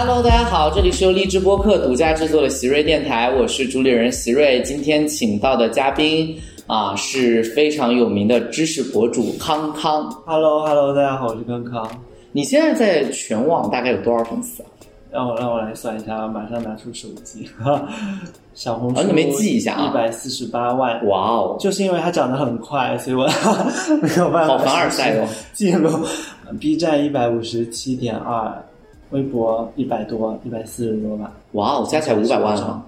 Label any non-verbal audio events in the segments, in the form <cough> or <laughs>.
Hello，大家好，这里是由荔枝播客独家制作的席瑞电台，我是主理人席瑞。今天请到的嘉宾啊是非常有名的知识博主康康。Hello，Hello，大家好，我是康康。你现在在全网大概有多少粉丝啊？让我让我来算一下，马上拿出手机。<laughs> 小红书啊你没记一下啊一百四十八万。哇哦，就是因为它涨得很快，所以我 <laughs> 没有办法。好凡尔赛哦！记录。B 站一百五十七点二，微博一百多，一百四十多吧。哇哦，加起来五百万了，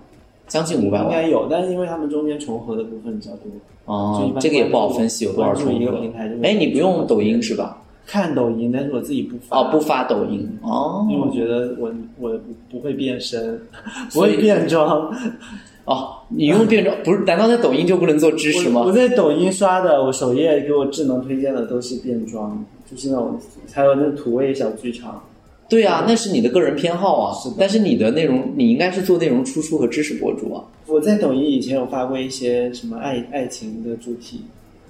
将近五百万。应该有，但是因为他们中间重合的部分比较多。哦，这个也不好分析有多少重合。哎，你不用抖音是吧？看抖音，但是我自己不发。哦，不发抖音哦，因为我觉得我我不会变身，不会变装。哦，你用变装不是？难道在抖音就不能做知识吗？我在抖音刷的，我首页给我智能推荐的都是变装，就是那种还有那土味小剧场。对啊，那是你的个人偏好啊。是但是你的内容，你应该是做内容输出和知识博主啊。我在抖音以前有发过一些什么爱爱情的主题。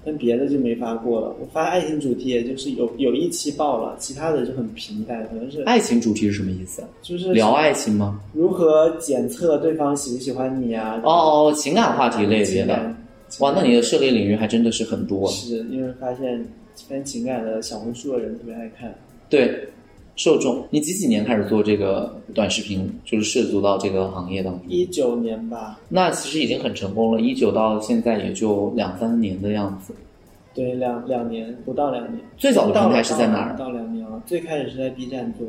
但别的就没发过了。我发爱情主题，也就是有有一期爆了，其他的就很平淡，可能是。爱情主题是什么意思？就是聊爱情吗？如何检测对方喜不喜欢你啊？哦哦，情感话题类别的。哇，那你的涉猎领域还真的是很多。是因为发现偏情感的小红书的人特别爱看。对，受众。你几几年开始做这个短视频，就是涉足到这个行业当中？一九年吧。那其实已经很成功了，一九到现在也就两三年的样子。对，两两年不到两年。最早的平台是在哪儿？到两年了，最开始是在 B 站做。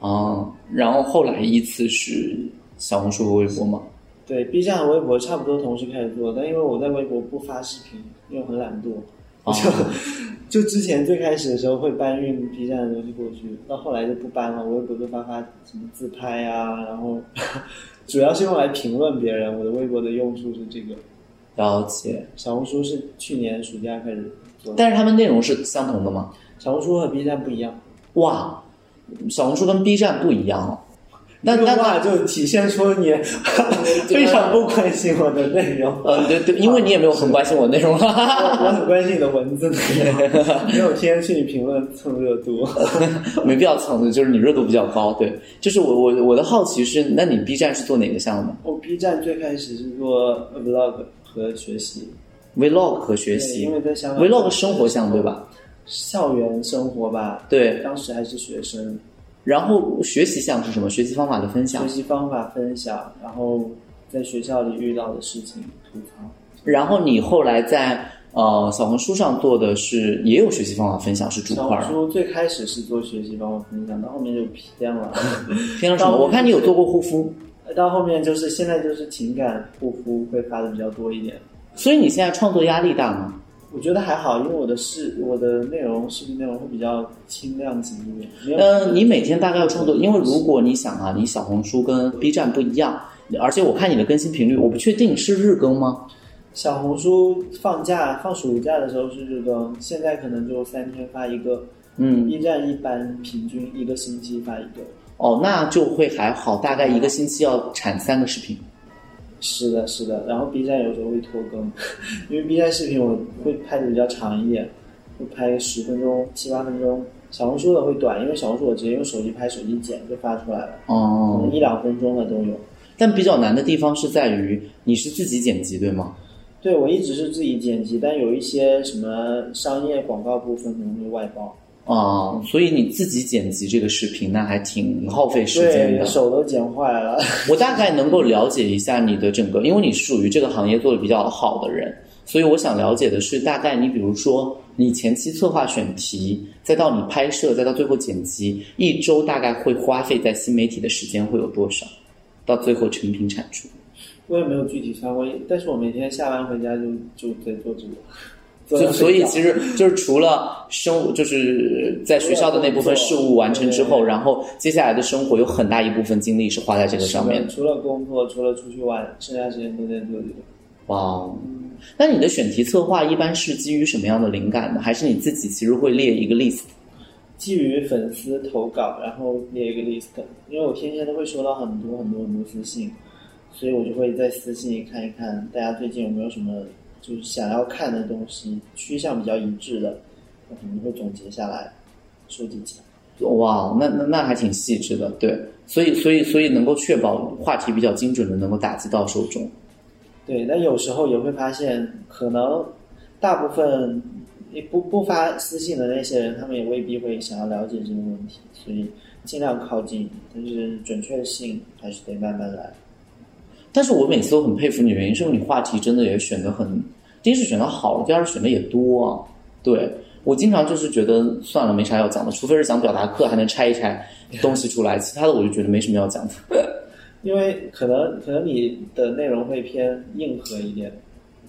哦，然后后来依次是小红书和微博吗？对，B 站和微博差不多同时开始做，但因为我在微博不发视频，因为很懒惰。哦、就就之前最开始的时候会搬运 B 站的东西过去，到后来就不搬了，微博就发发什么自拍啊，然后主要是用来评论别人。我的微博的用处是这个。了解。小红书是去年暑假开始做，但是他们内容是相同的吗？小红书和 B 站不一样。哇，小红书跟 B 站不一样哦。那那话就体现出你非常不关心我的内容。嗯，对对，因为你也没有很关心我内容。<laughs> 我我很关心你的文字内容，<laughs> 没有天天去你评论蹭热度，<laughs> 没必要蹭的，就是你热度比较高。对，就是我我我的好奇是，那你 B 站是做哪个项目？我 B 站最开始是做 vlog 和学习，vlog 和学习，因为在香港 vlog 生活项目对吧？校园生活吧，对，当时还是学生。然后学习项是什么？学习方法的分享。学习方法分享，然后在学校里遇到的事情吐槽。然后你后来在呃小红书上做的是也有学习方法分享，是主块。小红书最开始是做学习方法分享，到后面就偏了。<laughs> 偏了什么？我看你有做过护肤。到后面就是现在就是情感护肤会发的比较多一点。所以你现在创作压力大吗？我觉得还好，因为我的视我的内容视频内容会比较轻量级一点。呃，你每天大概要创作，因为如果你想啊，你小红书跟 B 站不一样，而且我看你的更新频率，我不确定是日更吗？小红书放假放暑假的时候是日更，现在可能就三天发一个。嗯，B 站一般平均一个星期发一个。哦，那就会还好，大概一个星期要产三个视频。是的，是的，然后 B 站有时候会拖更，因为 B 站视频我会拍的比较长一点，会拍十分钟、七八分钟。小红书的会短，因为小红书我直接用手机拍、手机剪就发出来了，哦，可能一两分钟的都有。但比较难的地方是在于你是自己剪辑对吗？对，我一直是自己剪辑，但有一些什么商业广告部分可能会外包。啊、所以你自己剪辑这个视频，那还挺耗费时间，的。手都剪坏了。<laughs> <laughs> 我大概能够了解一下你的整个，因为你是属于这个行业做的比较好的人，所以我想了解的是，大概你比如说你前期策划选题，再到你拍摄，再到最后剪辑，一周大概会花费在新媒体的时间会有多少？到最后成品产出。我也没有具体算过，但是我每天下班回家就就在做这个。就所以其实就是除了生，就是在学校的那部分事务完成之后，然后接下来的生活有很大一部分精力是花在这个上面。除了工作，除了出去玩，剩下时间都在做这个。哇哦！那你的选题策划一般是基于什么样的灵感呢？还是你自己其实会列一个 list？基于粉丝投稿，然后列一个 list，因为我天天都会收到很多很多很多私信，所以我就会在私信里看一看大家最近有没有什么就是想要看的东西，趋向比较一致的，我可能会总结下来，收集起来。哇，那那那还挺细致的，对，所以所以所以能够确保话题比较精准的能够打击到受众。对，但有时候也会发现，可能大部分不不发私信的那些人，他们也未必会想要了解这个问题，所以尽量靠近，但是准确性还是得慢慢来。但是我每次都很佩服你，原因是因为你话题真的也选的很，第一是选的好，第二是选的也多啊。对我经常就是觉得算了，没啥要讲的，除非是讲表达课还能拆一拆东西出来，其他的我就觉得没什么要讲的。因为可能可能你的内容会偏硬核一点，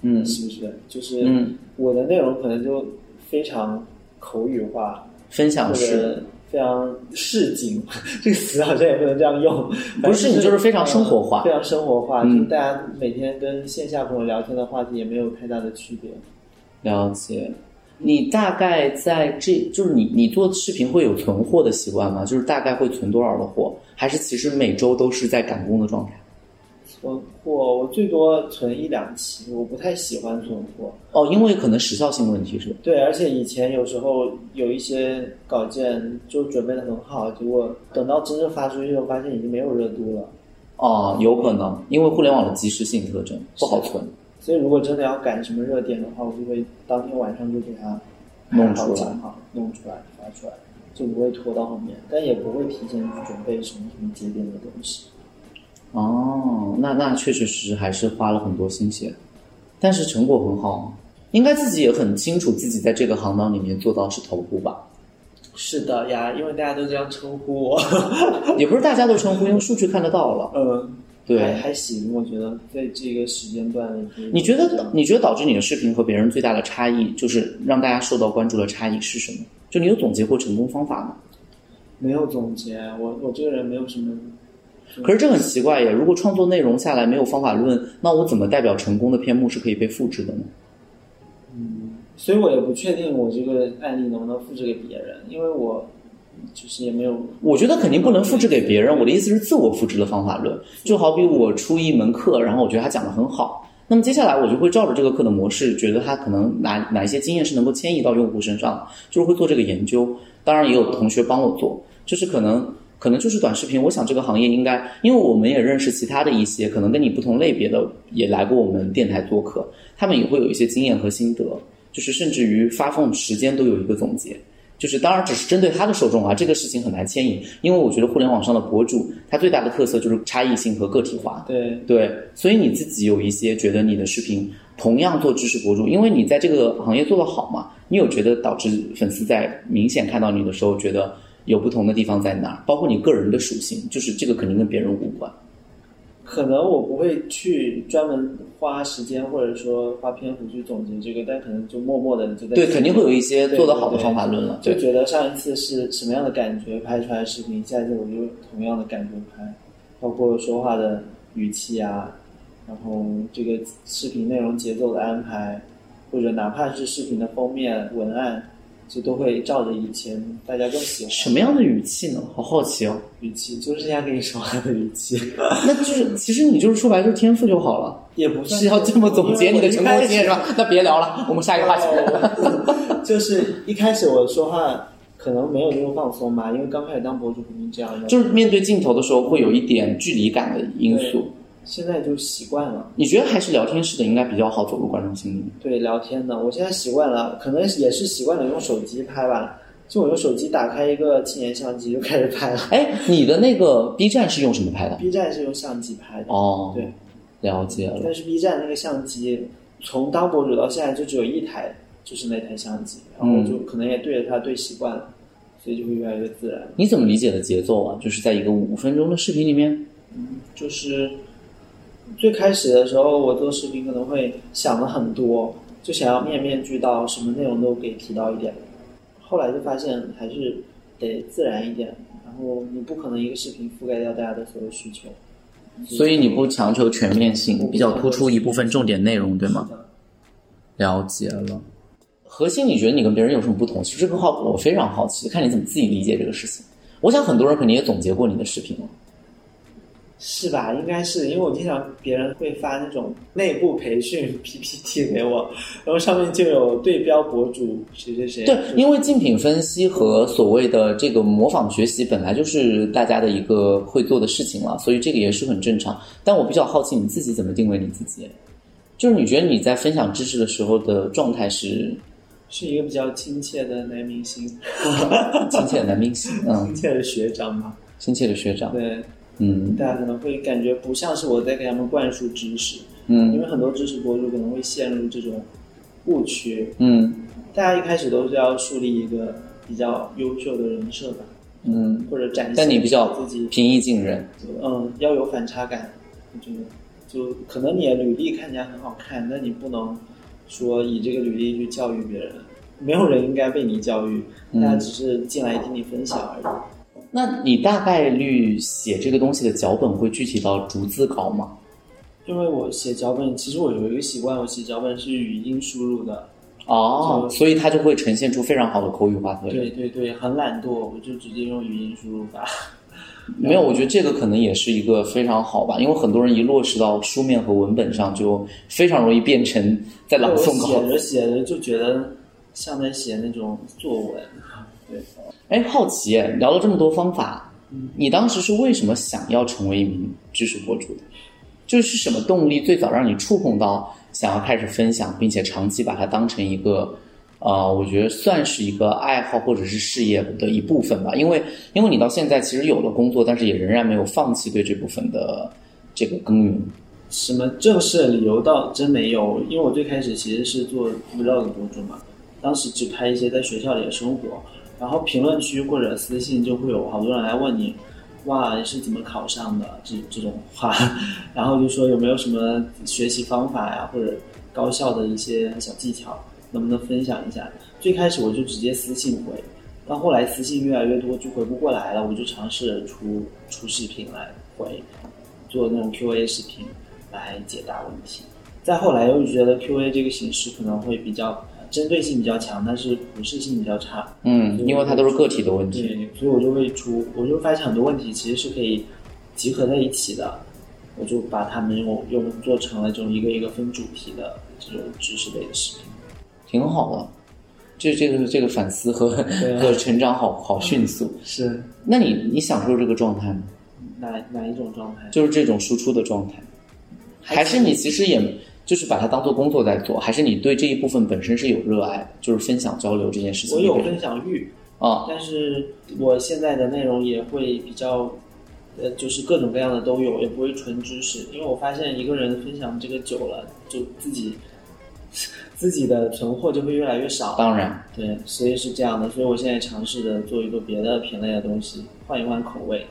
嗯是不是？就是嗯我的内容可能就非常口语化，分享或式，者非常市井，<laughs> 这个词好像也不能这样用。不是你就是非常生活化非常生活化，嗯就大家每天跟线下朋友聊天的话题也没有太大的区别。了解。你大概在这就是你你做视频会有存货的习惯吗？就是大概会存多少的货，还是其实每周都是在赶工的状态？存货我最多存一两期，我不太喜欢存货。哦，因为可能时效性问题是吧？对，而且以前有时候有一些稿件就准备的很好，结果等到真正发出去后，发现已经没有热度了。哦，有可能，因为互联网的及时性特征不好存。所以如果真的要赶什么热点的话，我就会当天晚上就给它弄出来拍好，弄出来发出来，就不会拖到后面，但也不会提前去准备什么什么节点的东西。哦，那那确确实实还是花了很多心血，但是成果很好，应该自己也很清楚自己在这个行当里面做到是头部吧？是的呀，因为大家都这样称呼我。<laughs> 也不是大家都称呼，因为 <laughs> 数据看得到了。嗯，还对，还行，我觉得在这个时间段里，你觉得你觉得导致你的视频和别人最大的差异，就是让大家受到关注的差异是什么？就你有总结过成功方法吗？没有总结？我我这个人没有什么。可是这很奇怪耶，如果创作内容下来没有方法论，那我怎么代表成功的篇目是可以被复制的呢？嗯所以我也不确定我这个案例能不能复制给别人，因为我就是也没有。我觉得肯定不能复制给别人。我的意思是自我复制的方法论，就好比我出一门课，然后我觉得他讲的很好，那么接下来我就会照着这个课的模式，觉得他可能哪哪一些经验是能够迁移到用户身上，就是会做这个研究。当然也有同学帮我做，就是可能可能就是短视频。我想这个行业应该，因为我们也认识其他的一些可能跟你不同类别的也来过我们电台做客，他们也会有一些经验和心得，就是甚至于发放时间都有一个总结。就是当然只是针对他的受众啊，这个事情很难牵引，因为我觉得互联网上的博主，他最大的特色就是差异性和个体化。对，对，所以你自己有一些觉得你的视频同样做知识博主，因为你在这个行业做得好嘛，你有觉得导致粉丝在明显看到你的时候，觉得有不同的地方在哪儿？包括你个人的属性，就是这个肯定跟别人无关。可能我不会去专门花时间或者说花篇幅去总结这个，但可能就默默的就在对，肯定会有一些对做得好的方法论了。对，就觉得上一次是什么样的感觉拍出来的视频，下一次我就同样的感觉拍，包括说话的语气啊，然后这个视频内容节奏的安排，或者哪怕是视频的封面文案，就都会照着以前大家更喜欢什么样的语气呢？好好奇哦。语气，就是这样跟你说话的语气，<laughs> 那就是其实你就是说白了就是天赋就好了。也不算是要这么总结你的成功经验是吧？那别聊了，我们下一个话题。哦 <laughs> 就是一开始我说话可能没有那么放松吧，因为刚开始当博主肯定这样的，就是面对镜头的时候会有一点距离感的因素。现在就习惯了。你觉得还是聊天式的应该比较好走入观众心里？对聊天的，我现在习惯了，可能也是习惯了用手机拍吧。就我用手机打开一个青年相机就开始拍了。哎，你的那个 B 站是用什么拍的？B 站是用相机拍的，哦，对，了解了。但是 B 站那个相机从当博主到现在就只有一台，就是那台相机，然后就可能也对着它对习惯了，所以就会越来越自然。你怎么理解的节奏啊？就是在一个五分钟的视频里面，就是最开始的时候，我做视频可能会想了很多，就想要面面俱到，什么内容都给提到一点。后来就发现还是得自然一点，然后你不可能一个视频覆盖掉大家的所有需求。所以你不强求全面性，比较突出一部分重点内容，对吗？了解了。核心你觉得你跟别人有什么不同？其实这个话，我非常好奇，看你怎么自己理解这个事情。我想很多人肯定也总结过你的视频了。是吧？应该是因为我经常别人会发那种内部培训 <laughs> PPT 给我，然后上面就有对标博主谁谁谁。对，因为竞品分析和所谓的这个模仿学习本来就是大家的一个会做的事情了，所以这个也是很正常。但我比较好奇你自己怎么定位你自己？就是你觉得你在分享知识的时候的状态是是一个比较亲切的男明星，<laughs> 亲切的男明星，嗯，亲切的学长嘛。亲切的学长，对，嗯大家可能会感觉不像是我在给他们灌输知识，嗯因为很多知识博主可能会陷入这种误区。嗯大家一开始都是要树立一个比较优秀的人设吧，嗯，或者展现但你比较自己，平易近人，嗯，要有反差感。我觉得，就可能你的履历看起来很好看，但你不能说以这个履历去教育别人。没有人应该被你教育，嗯大家只是进来听你分享而已。那你大概率写这个东西的脚本会具体到逐字稿吗？因为我写脚本，其实我有一个习惯，我写脚本是语音输入的。哦，所以它就会呈现出非常好的口语化特点。对对对，很懒惰，我就直接用语音输入法。没有，我觉得这个可能也是一个非常好吧，因为很多人一落实到书面和文本上，就非常容易变成在朗诵稿写。着写着就觉得像在写那种作文。对，哎，好奇，聊了这么多方法，你当时是为什么想要成为一名知识博主的？就是什么动力最早让你触碰到想要开始分享，并且长期把它当成一个，呃，我觉得算是一个爱好或者是事业的一部分吧。因为因为你到现在其实有了工作，但是也仍然没有放弃对这部分的这个耕耘。什么正式的理由倒真没有，因为我最开始其实是做 vlog 博主嘛，当时只拍一些在学校里的生活，然后评论区或者私信就会有好多人来问你，哇，你是怎么考上的这这种话，<laughs> 然后就说有没有什么学习方法呀，或者高效的一些小技巧，能不能分享一下？最开始我就直接私信回，到后来私信越来越多，就回不过来了，我就尝试出出视频来回，做那种 Q&A 视频来解答问题。再后来又觉得 Q&A 这个形式可能会比较针对性比较强，但是普适性比较差。嗯，因为它都是个体的问题。对，所以我就会出，我就发现很多问题其实是可以集合在一起的，我就把它们用用做成了这种一个一个分主题的这种知识类的视频。挺好的。这这个这个反思和啊和成长好好迅速。是那你你享受这个状态吗？哪哪一种状态？就是这种输出的状态，还是你其实也就是把它当做工作在做，还是你对这一部分本身是有热爱，就是分享交流这件事情？我有分享欲，啊，但是我现在的内容也会比较，呃，就是各种各样的都有，也不会纯知识，因为我发现一个人分享这个久了，就自己 <laughs> 自己的存货就会越来越少。当然，对，所以是这样的，所以我现在尝试着做一个别的品类的东西，换一换口味，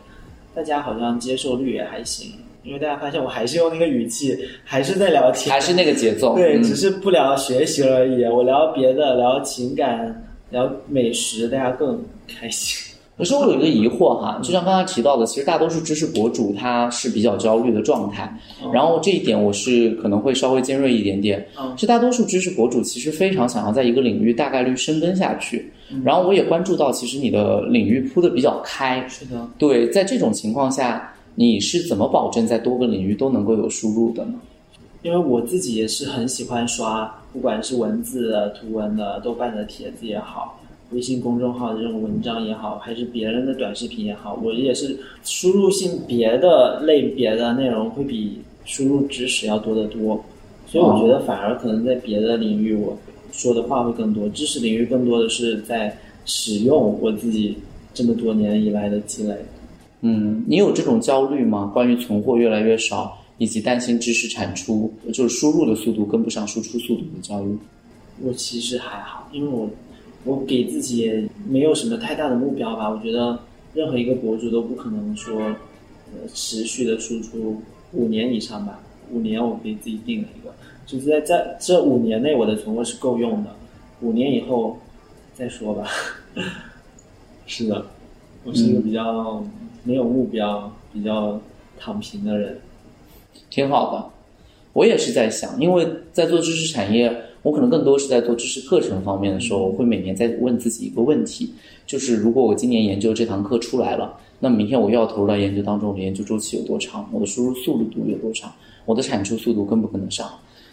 大家好像接受率也还行，因为大家发现我还是用那个语气，还是在聊天，还是那个节奏。对，嗯只是不聊学习而已。我聊别的，聊情感，聊美食，大家更开心。可是我有一个疑惑哈，就像刚才提到的，其实大多数知识博主他是比较焦虑的状态，然后这一点我是可能会稍微尖锐一点点。嗯是大多数知识博主其实非常想要在一个领域大概率深耕下去，然后我也关注到，其实你的领域铺的比较开，是的，对，在这种情况下，你是怎么保证在多个领域都能够有输入的呢？因为我自己也是很喜欢刷，不管是文字、图文的、豆瓣的帖子也好，微信公众号的这种文章也好，还是别人的短视频也好，我也是输入性别的类别的内容会比输入知识要多得多，所以我觉得反而可能在别的领域我说的话会更多，知识领域更多的是在使用我自己这么多年以来的积累。嗯，你有这种焦虑吗？关于存货越来越少，以及担心知识产出就是输入的速度跟不上输出速度的焦虑？我其实还好，因为我我给自己也没有什么太大的目标吧。我觉得任何一个博主都不可能说呃持续的输出五年以上吧。五年我给自己定了一个，就是在在这五年内我的存货是够用的，五年以后再说吧。<laughs> 是的，我是一个比较没有目标、比较躺平的人。挺好的。我也是在想，因为在做知识产业，我可能更多是在做知识课程方面的时候，我会每年在问自己一个问题，就是如果我今年研究这堂课出来了，那明天我又要投入到研究当中，我的研究周期有多长？我的输入速度有多长？我的产出速度跟不跟得上？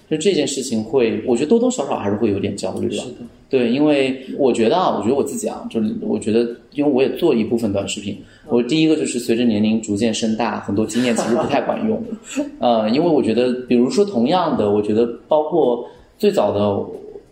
就这件事情会，我觉得多多少少还是会有点焦虑吧。是的，对，因为我觉得啊，我觉得我自己啊，就是我觉得，因为我也做一部分短视频，我第一个就是随着年龄逐渐升大，很多经验其实不太管用。<laughs> 呃，因为我觉得，比如说同样的，我觉得包括最早的，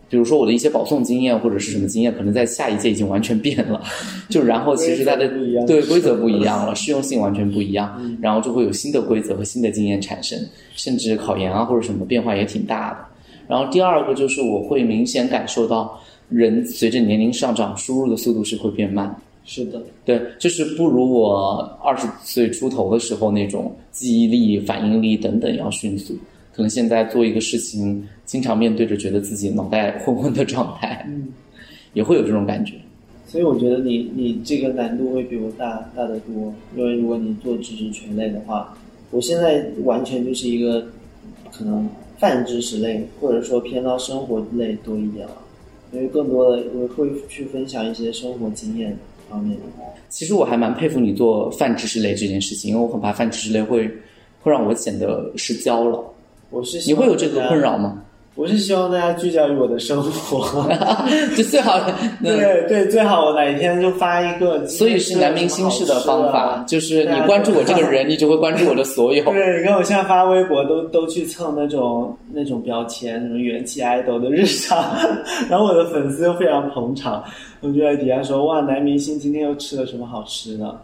比如说我的一些保送经验或者是什么经验，可能在下一届已经完全变了。<laughs> 就然后其实它的对规则不一样了，适用性完全不一样，然后就会有新的规则和新的经验产生，甚至考研啊或者什么变化也挺大的。然后第二个就是我会明显感受到，人随着年龄上涨，输入的速度是会变慢。是的，对，就是不如我二十岁出头的时候那种记忆力、反应力等等要迅速。可能现在做一个事情，经常面对着觉得自己脑袋昏昏的状态，嗯，<laughs> 也会有这种感觉。所以我觉得你你这个难度会比我大大得多，因为如果你做知识全类的话，我现在完全就是一个可能泛知识类，或者说偏到生活类多一点了，因为更多的我会去分享一些生活经验方面的。其实我还蛮佩服你做泛知识类这件事情，因为我很怕泛知识类会会让我显得失焦了。我是你会有这个困扰吗？我是希望大家聚焦于我的生活。<laughs> 就最好，<laughs> 那对对，最好我哪一天就发一个。所以是男明星式的方法，就是你关注我这个人，你就会关注我的所有。<laughs> 对，你看我现在发微博都都去蹭那种那种标签，什么元气爱豆的日常，然后我的粉丝又非常捧场，我就在底下说哇，男明星今天又吃了什么好吃的？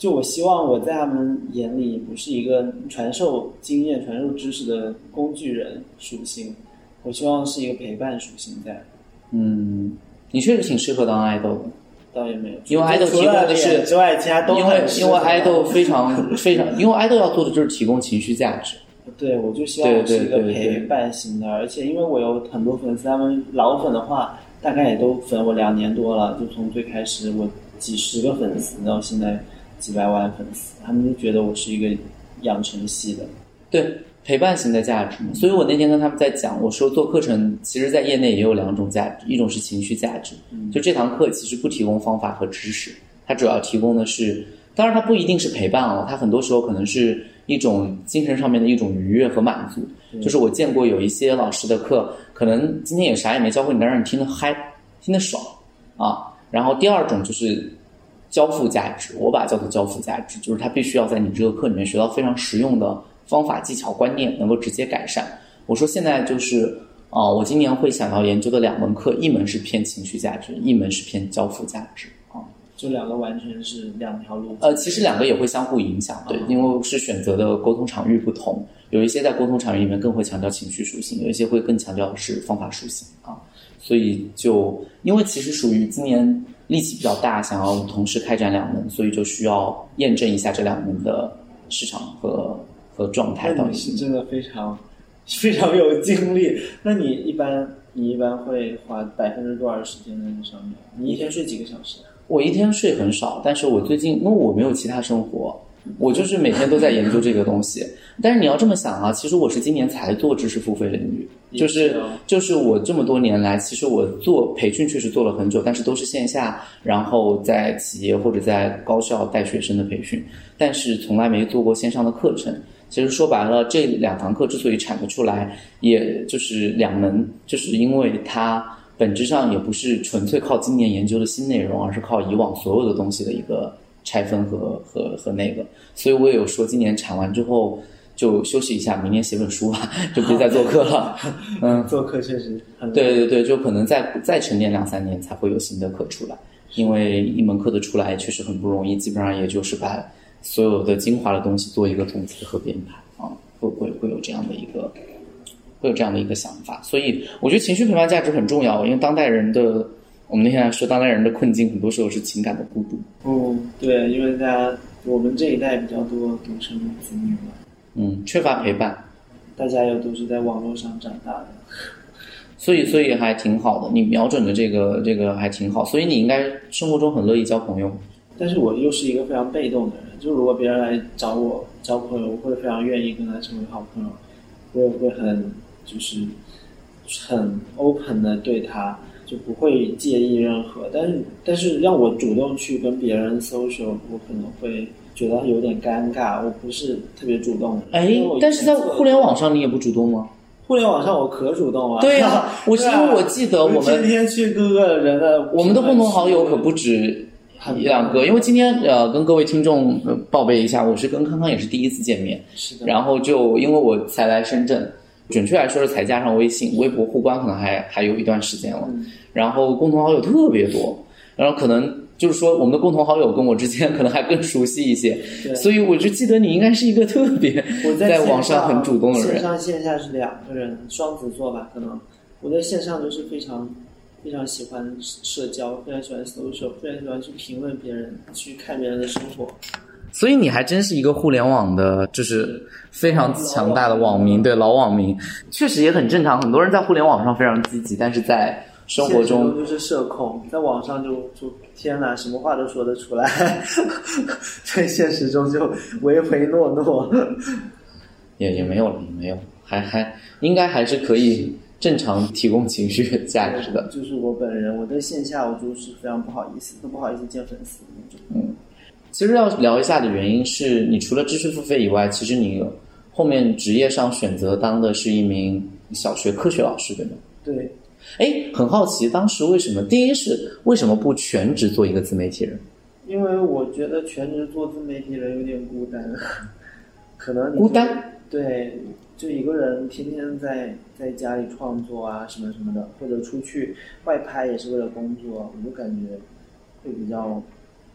就我希望我在他们眼里不是一个传授经验、传授知识的工具人属性，我希望是一个陪伴属性在。嗯，你确实挺适合当爱豆的。倒也没有，因为爱豆除了提供的是脸之外，其他都因为因为爱豆非常 <laughs> 非常，因为爱豆要做的就是提供情绪价值。对，我就希望我是一个陪伴型的，而且因为我有很多粉丝，他们老粉的话，大概也都粉我两年多了，就从最开始我几十个粉丝到现在几百万粉丝，他们就觉得我是一个养成系的。对陪伴型的价值，所以我那天跟他们在讲，我说做课程，其实在业内也有两种价值，一种是情绪价值，就这堂课其实不提供方法和知识，它主要提供的是，当然它不一定是陪伴哦，它很多时候可能是一种精神上面的一种愉悦和满足。就是我见过有一些老师的课，可能今天也啥也没教会你，但让你听得嗨，听得爽啊。然后第二种就是交付价值，我把它叫做交付价值，就是他必须要在你这个课里面学到非常实用的方法、技巧、观念，能够直接改善。我说现在就是啊、我今年会想要研究的两门课，一门是偏情绪价值，一门是偏交付价值啊。就两个完全是两条路。呃，其实两个也会相互影响，对，因为是选择的沟通场域不同，有一些在沟通场域里面更会强调情绪属性，有一些会更强调是方法属性啊。所以就因为其实属于今年力气比较大，想要同时开展两门，所以就需要验证一下这两门的市场和和状态到那底你是真的非常非常有精力。那你一般你一般会花百分之多少时间在这上面？你一天睡几个小时？我一天睡很少，但是我最近因为我没有其他生活，我就是每天都在研究这个东西。但是你要这么想啊，其实我是今年才做知识付费领域，就是就是我这么多年来，其实我做培训确实做了很久，但是都是线下，然后在企业或者在高校带学生的培训，但是从来没做过线上的课程。其实说白了，这两堂课之所以产得出来，也就是两门，就是因为它本质上也不是纯粹靠今年研究的新内容，而是靠以往所有的东西的一个拆分和和和那个。所以我也有说，今年产完之后就休息一下，明年写本书吧，就别再做课了。<laughs> 嗯，做课确实很对对对，就可能再再沉淀两三年才会有新的课出来，因为一门课的出来确实很不容易，基本上也就是把所有的精华的东西做一个总结和编排啊，会会会有这样的一个会有这样的一个想法，所以我觉得情绪陪伴价值很重要，因为当代人的我们那天还说，当代人的困境很多时候是情感的孤独。嗯，对，因为大家我们这一代比较多独生子女嘛，嗯，缺乏陪伴，大家又都是在网络上长大的。所以所以还挺好的，你瞄准的这个这个还挺好，所以你应该生活中很乐意交朋友。但是我又是一个非常被动的人，就如果别人来找我交朋友，我会非常愿意跟他成为好朋友，我也会很就是很 open 的对他，就不会介意任何。但是但是让我主动去跟别人 social，我可能会觉得有点尴尬。我不是特别主动。哎但是在互联网上你也不主动吗？互联网上我可主动了。对呀、<laughs> 我是因为我记得我天们天去各个人的我们的共同好友可不止一两个，因为今天呃跟各位听众呃报备一下，我是跟康康也是第一次见面，是的，然后就因为我才来深圳，准确来说是才加上微信，微博互关可能还还有一段时间了，嗯然后共同好友特别多，然后可能。就是说，我们的共同好友跟我之间 <laughs> 可能还更熟悉一些，对所以我就记得你应该是一个特别我在网上很主动的人线。上线下是两个人，双子座吧，可能我在线上就是非常非常喜欢社交，非常喜欢 social，非常喜欢去评论别人，去看别人的生活。所以你还真是一个互联网的，就是非常强大的网民，对老网民，确实也很正常。很多人在互联网上非常积极，但是在生活中就是社恐，在网上就就天哪，什么话都说得出来，<laughs> 在现实中就唯唯诺诺。也也没有了，也没有，还还应该还是可以正常提供情绪价值的。就是我本人，我在线下我就是非常不好意思，都不好意思见粉丝那种。其实要聊一下的原因是你除了知识付费以外，其实你后面职业上选择当的是一名小学科学老师，对吗？对，哎，很好奇，当时为什么？第一是为什么不全职做一个自媒体人？因为我觉得全职做自媒体人有点孤单，<laughs> 可能你孤单。对，就一个人天天在在家里创作啊什么什么的，或者出去外拍也是为了工作，我就感觉会比较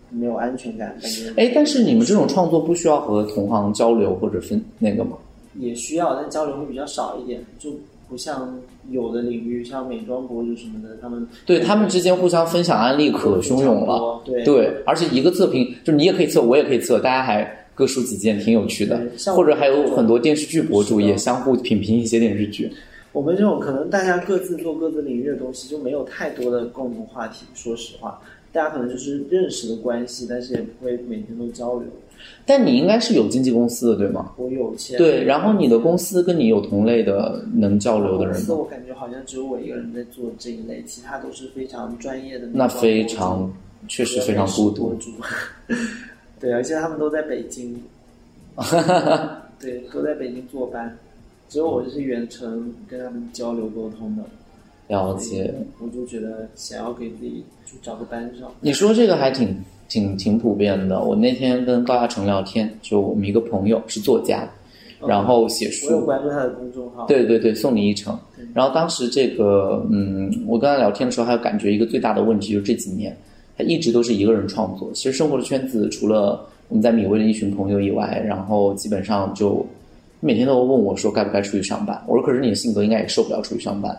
没有安全感，感觉。哎，但是你们这种创作不需要和同行交流或者分那个吗？也需要，但交流会比较少一点，就不像有的领域，像美妆博主什么的，他们对他们之间互相分享案例可汹涌了。对对，而且一个测评，就你也可以测，我也可以测，大家还各抒己见，挺有趣的。像或者还有很多电视剧博主也相互品评一些电视剧。我们这种可能大家各自做各自领域的东西，就没有太多的共同话题。说实话，大家可能就是认识的关系，但是也不会每天都交流。但你应该是有经纪公司的，对吗？我有钱，对，然后你的公司跟你有同类的能交流的人吗？公司我感觉好像只有我一个人在做这一类，其他都是非常专业的。那非常，确实非常孤独。对，而且他们都在北京，<laughs> 对，都在北京坐班，只有我就是远程跟他们交流沟通的。了解。我就觉得想要给自己就找个班上。你说这个还挺挺挺普遍的。我那天跟高亚成聊天，就我们一个朋友是作家，然后写书我有书，关注他的公众号。对对对，送你一程。然后当时这个，嗯，我跟他聊天的时候，还有感觉一个最大的问题就是这几年他一直都是一个人创作。其实生活的圈子除了我们在米味的一群朋友以外，然后基本上就每天都问我说该不该出去上班。我说可是你的性格应该也受不了出去上班。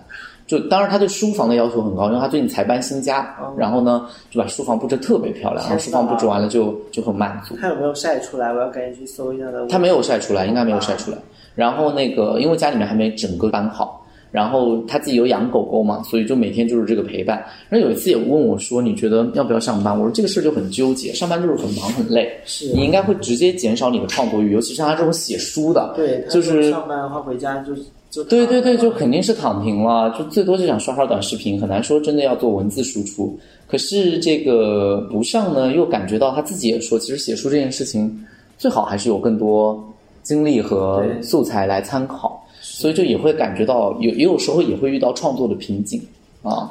就当然他对书房的要求很高，因为他最近才搬新家，然后呢就把书房布置特别漂亮，然后书房布置完了就就很满足。他有没有晒出来？我要赶紧去搜一下他的。他没有晒出来，应该没有晒出来。然后那个，因为家里面还没整个搬好，然后他自己有养狗狗嘛，所以就每天就是这个陪伴。然后有一次也问我说：“你觉得要不要上班？”我说：“这个事儿就很纠结，上班就是很忙很累，是你应该会直接减少你的创作欲，尤其是像他这种写书的，对，就是上班的话回家就就对对对，就肯定是躺平了，就最多就想刷刷短视频，很难说真的要做文字输出。可是这个不上呢，又感觉到他自己也说，其实写书这件事情最好还是有更多精力和素材来参考，所以就也会感觉到有也有时候也会遇到创作的瓶颈啊，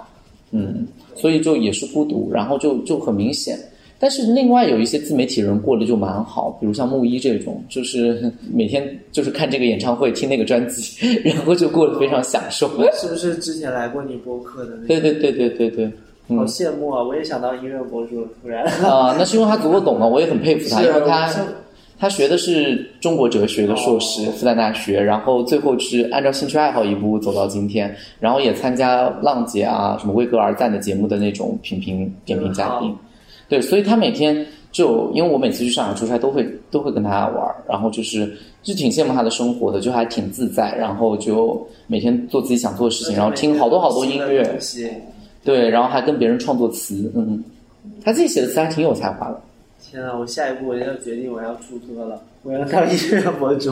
嗯，所以就也是孤独，然后就就很明显。但是另外有一些自媒体人过得就蛮好，比如像木一这种，就是每天就是看这个演唱会、听那个专辑，<laughs> 然后就过得非常享受。是不是之前来过你播客的那？对对对对对对，嗯好羡慕啊！我也想当音乐博主，突然。啊、那是因为他足够懂了，我也很佩服他，因为他我他学的是中国哲学的硕士，哦。复旦大学，然后最后是按照兴趣爱好一步步走到今天，然后也参加浪姐啊什么为歌而赞的节目的那种评评点评嘉宾，对，所以他每天就因为我每次去上海出差都会都会跟他玩儿，然后就是就挺羡慕他的生活的，就还挺自在，然后就每天做自己想做的事情，然后听好多好多音乐，对，然后还跟别人创作词，嗯，他自己写的词还挺有才华的。天啊！我下一步我要决定我要出歌了，我要当音乐博主。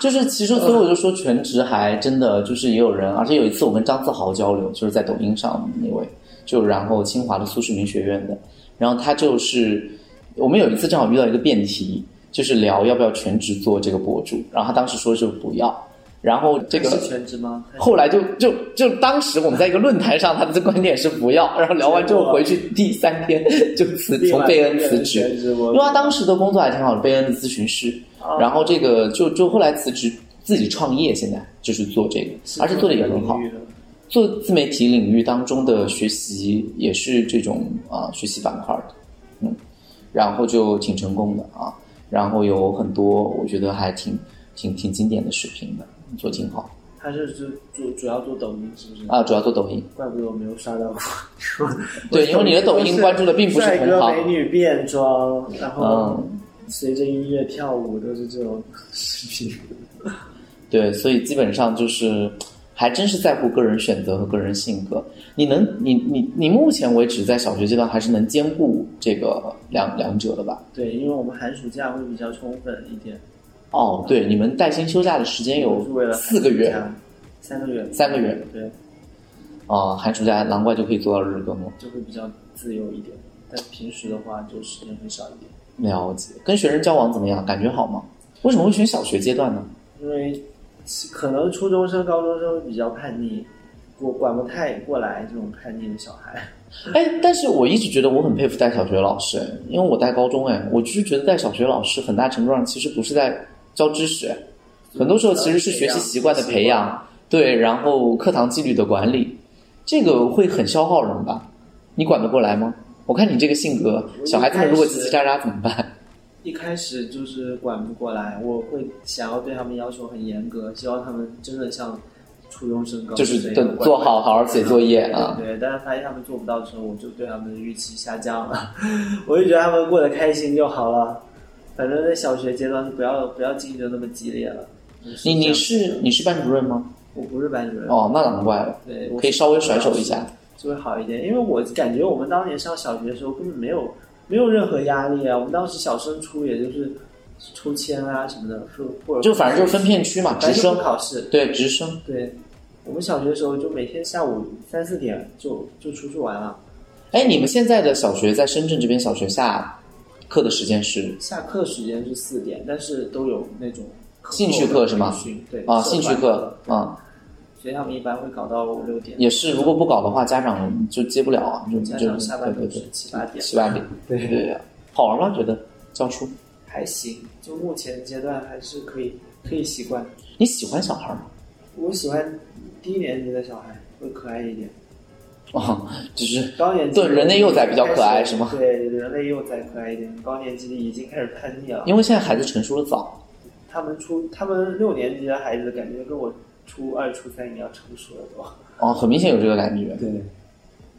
就是其实，所以我就说全职还真的就是也有人，而且有一次我跟张自豪交流，就是在抖音上那位，就然后清华的苏世民学院的，然后他就是我们有一次正好遇到一个辩题，就是聊要不要全职做这个博主，然后他当时说是不要。然后这个是全职吗？后来就就就当时我们在一个论坛上，他的观点是不要。<laughs> 然后聊完之后回去第三天 <laughs> 就辞从贝恩辞职，因为他当时的工作还挺好的，贝恩的咨询师。然后这个就就后来辞职自己创业，现在就是做这个，而且做的也很好。做自媒体领域当中的学习也是这种啊学习板块的，嗯，然后就挺成功的啊，然后有很多我觉得还挺挺挺经典的视频的。做挺好，他是主主主要做抖音是不是？啊，主要做抖音。怪不得我没有刷到过。<laughs> 对，因为你的抖音关注的并不是帅哥美女变装，然后随着音乐跳舞，都是这种视频。<laughs> 对，所以基本上就是还真是在乎个人选择和个人性格。你能，你你你目前为止在小学阶段还是能兼顾这个两两者的吧？对，因为我们寒暑假会比较充分一点。哦，对，你们带薪休假的时间有四个月，三个月，三个月，对。哦，寒暑假难怪就可以做到日更了，就会比较自由一点。但平时的话，就时间会少一点。了解，跟学生交往怎么样？感觉好吗？为什么会选小学阶段呢？因为可能初中生、高中生会比较叛逆，我管不太过来这种叛逆的小孩。哎，但是我一直觉得我很佩服带小学老师，因为我带高中，哎，我就是觉得带小学老师很大程度上其实不是在。教知识，很多时候其实是学习习惯的培养，对，然后课堂纪律的管理，这个会很消耗人吧？你管得过来吗？我看你这个性格，小孩子们如果叽叽喳喳怎么办？一开始就是管不过来，我会想要对他们要求很严格，希望他们真的像初中生高就是做好好好写作业啊。对，但是发现他们做不到的时候，我就对他们的预期下降了，<laughs> 我就觉得他们过得开心就好了。反正在小学阶段，不要不要竞争那么激烈了。你你是你是班主任吗？我不是班主任。哦，那难怪了。对，我可以稍微甩手一下，就会好一点。因为我感觉我们当年上小学的时候根本没有没有任何压力啊。我们当时小升初也就是抽签啊什么的，或者就反正就是分片区嘛，直升考试。对，直升。对，我们小学的时候就每天下午三四点就就出去玩了。哎，你们现在的小学在深圳这边小学下？课的时间是下课时间是四点，但是都有那种兴趣课是吗？对啊，兴趣课啊，所以他们一般会搞到五六点。也是，如果不搞的话，家长就接不了啊，就就下班对对七八点，七八点，对对好玩吗？觉得教书还行，就目前阶段还是可以可以习惯。你喜欢小孩吗？我喜欢低年级的小孩，会可爱一点。哦，就是高年级对人类幼崽比较可爱是吗？对，人类幼崽可爱一点。高年级的已经开始叛逆了，因为现在孩子成熟的早。他们初，他们六年级的孩子感觉跟我初二、初三一样成熟了都。哦，很明显有这个感觉。对。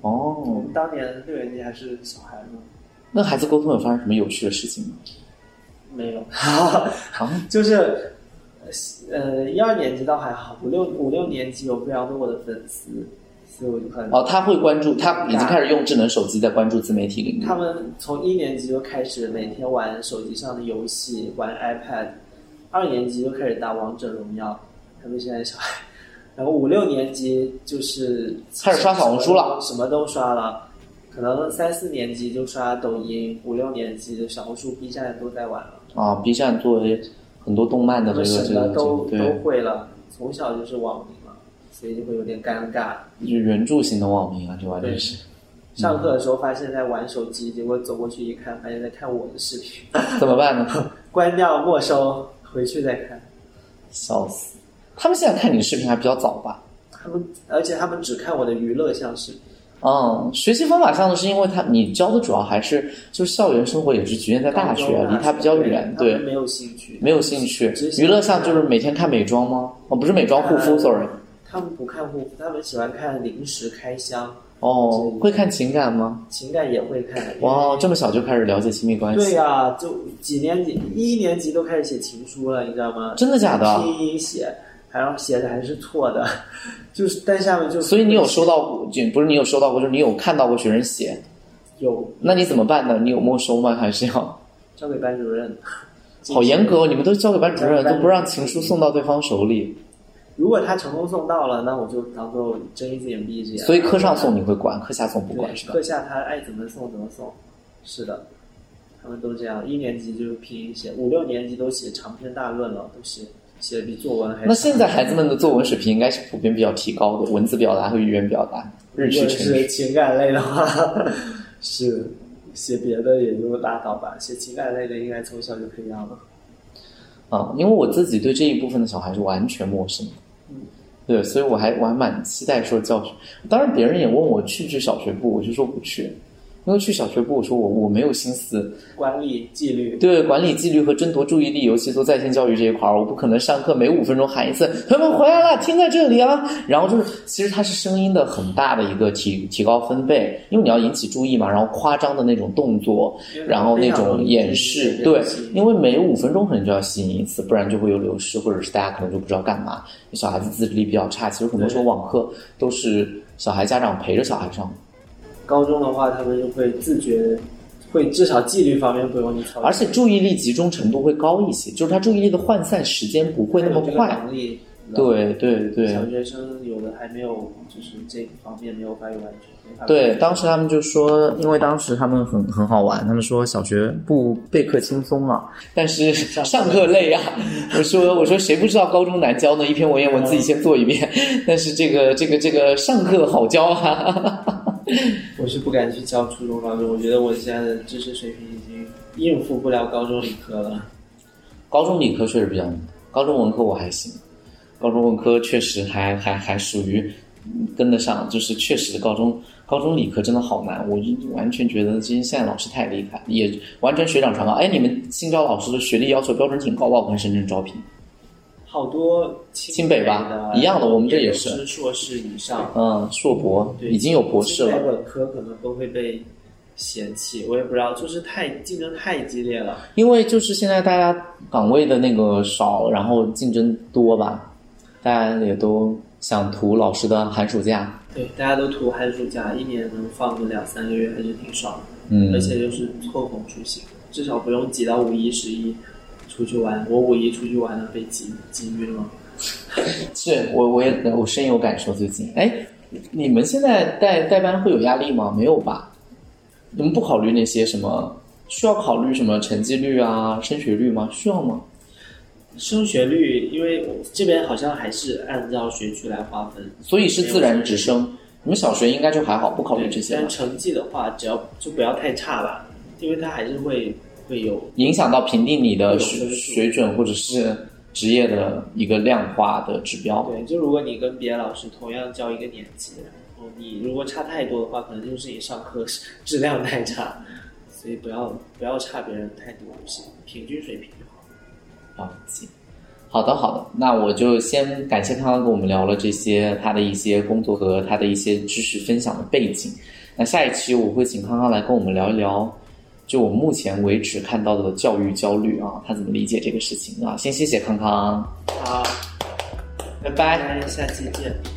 哦。我们当年六年级还是小孩呢。那孩子沟通有发生什么有趣的事情吗？<laughs> 没有。<laughs> 好，<laughs> 就是，呃，一二年级倒还好，五六五六年级有非常多我的粉丝。所以我就很哦，他会关注，他已经开始用智能手机在关注自媒体领域。他们从一年级就开始每天玩手机上的游戏，玩 iPad，二年级就开始打王者荣耀。他们现在小孩，<laughs> 然后五六年级就是开始刷小红书了，什么都刷了。可能三四年级就刷抖音，五六年级的小红书、B 站都在玩了。啊，B 站作为很多动漫的这个这个都都会了，从小就是网民。所以就会有点尴尬，就是圆柱形的网民啊，这完全是。上课的时候发现在玩手机，结果走过去一看，发现在看我的视频，<laughs> 怎么办呢？关掉没收，回去再看。笑死！他们现在看你的视频还比较早吧？他们而且他们只看我的娱乐向视频。嗯，学习方法上的是因为他你教的主要还是就是校园生活，也是局限在大学，离他比较远，对，没有兴趣，没有兴趣。娱乐上就是每天看美妆吗？哦，不是美妆护肤，sorry。他们不看护肤，他们喜欢看零食开箱。哦，会看情感吗？情感也会看。哇，这么小就开始了解亲密关系？对呀，就几年级，一年级都开始写情书了，你知道吗？真的假的？拼音写，然后写的还是错的，<laughs> 就是但下面就。所以你有收到过？就不是你有收到过，就是你有看到过学生写？有。那你怎么办呢？你有没收吗？还是要？交给班主任。好严格哦！你们都交给班主任，都不让情书送到对方手里。如果他成功送到了，那我就当做睁一只眼闭一只眼。所以课上送你会管，课下送不管是吧？课下他爱怎么送怎么送。是的，他们都这样。一年级就拼写，五六年级都写长篇大论了，都写写的比作文还。那现在孩子们的作文水平应该是普遍比较提高的，文字表达和语言表达日趋成熟。是情感类的话，<laughs> 是。写别的也就拉倒吧，写情感类的应该从小就培养了。啊，因为我自己对这一部分的小孩是完全陌生。嗯，对，所以我还我还蛮期待说教学。当然，别人也问我去不去小学部，我就说不去。因为去小学部，我说我我没有心思管理纪律，对管理纪律和争夺注意力，尤其做在线教育这一块儿，我不可能上课每五分钟喊一次“朋友们回来了，听在这里啊”，然后就是其实它是声音的很大的一个提提高分贝，因为你要引起注意嘛，然后夸张的那种动作，然后那种演示，对，因为每五分钟可能就要吸引一次，不然就会有流失，或者是大家可能就不知道干嘛。小孩子自制力比较差，其实很多时候网课都是小孩家长陪着小孩上。高中的话，他们就会自觉，会至少纪律方面不用你操，而且注意力集中程度会高一些，就是他注意力的涣散时间不会那么快。对对对。小学生有的还没有，就是这方面没有发育完全。对，当时他们就说，因为当时他们很很好玩，他们说小学不备课轻松啊，但是上课累啊。<laughs> 我说我说谁不知道高中难教呢？一篇文言文自己先做一遍，但是这个这个这个上课好教啊。<laughs> 我是不敢去教初中、高中，我觉得我现在的知识水平已经应付不了高中理科了。高中理科确实比较难，高中文科我还行，高中文科确实还还还属于跟得上，就是确实高中高中理科真的好难，我就完全觉得这些现在老师太厉害，也完全学长传高。哎，你们新招老师的学历要求标准挺高吧？我看深圳招聘。好多清北吧，一样的，我们这也是硕士以上，嗯，硕博已经有博士了。本科可能都会被嫌弃，我也不知道，就是太竞争太激烈了。因为就是现在大家岗位的那个少，然后竞争多吧，大家也都想图老师的寒暑假。对，大家都图寒暑假，一年能放个两三个月还是挺爽的。嗯，而且就是错峰出行，至少不用挤到五一、十一。出去玩，我五一出去玩了，被挤挤晕了。<laughs> 是我我也我深有感受。最近，哎，你们现在带带班会有压力吗？没有吧？你们不考虑那些什么？需要考虑什么成绩率啊、升学率吗？需要吗？升学率，因为这边好像还是按照学区来划分，所以是自然直升。你们小学应该就还好，不考虑这些。但成绩的话，只要就不要太差吧，因为它还是会。会有影响到评定你的水准或者是职业的一个量化的指标。对，就如果你跟别的老师同样教一个年级，然后你如果差太多的话，可能就是你上课质量太差，<laughs> 所以不要不要差别人太多就行，平均水平就好。了解。好的，好的，那我就先感谢康康跟我们聊了这些他的一些工作和他的一些知识分享的背景。那下一期我会请康康来跟我们聊一聊。就我目前为止看到的教育焦虑啊，他怎么理解这个事情啊？先谢谢康康，好，拜拜，下期见。